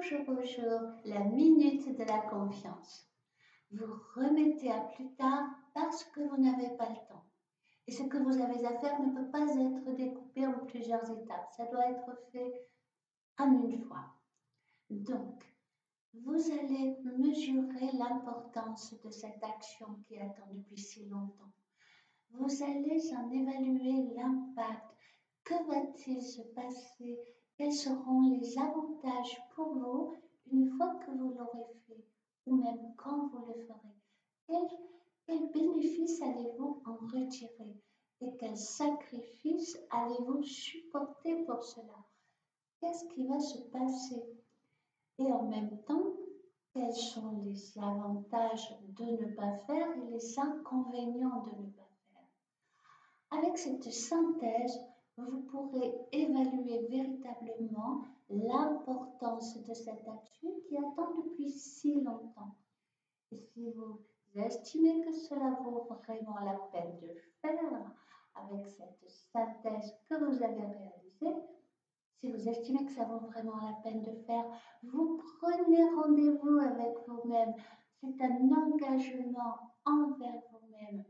jour au jour la minute de la confiance. Vous remettez à plus tard parce que vous n'avez pas le temps. Et ce que vous avez à faire ne peut pas être découpé en plusieurs étapes. Ça doit être fait en une fois. Donc, vous allez mesurer l'importance de cette action qui attend depuis si longtemps. Vous allez en évaluer l'impact. Que va-t-il se passer? Quels seront les avantages fois que vous l'aurez fait ou même quand vous le ferez Quels bénéfices allez-vous en retirer et quels sacrifices allez-vous supporter pour cela? Qu'est-ce qui va se passer? Et en même temps, quels sont les avantages de ne pas faire et les inconvénients de ne pas faire? Avec cette synthèse, vous pourrez évaluer véritablement l'importance de cette action qui attend depuis si longtemps. Et si vous estimez que cela vaut vraiment la peine de faire avec cette synthèse que vous avez réalisée, si vous estimez que ça vaut vraiment la peine de faire, vous prenez rendez-vous avec vous-même. C'est un engagement envers vous-même.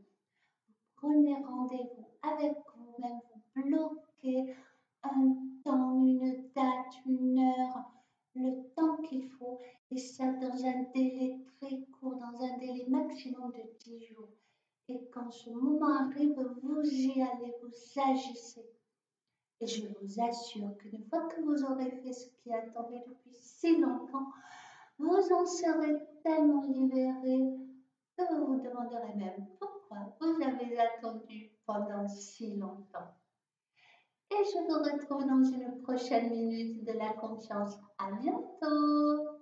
Vous prenez rendez-vous avec vous-même, vous bloquez un temps, une date, une heure, le temps qu'il faut, et ça dans un délai très court, dans un délai maximum de 10 jours. Et quand ce moment arrive, vous y allez, vous agissez. Et je vous assure qu'une fois que vous aurez fait ce qui attendait depuis si longtemps, vous en serez tellement libéré que vous vous demanderez même pourquoi vous avez attendu pendant si longtemps. Et je vous retrouve dans une prochaine minute de la confiance. À bientôt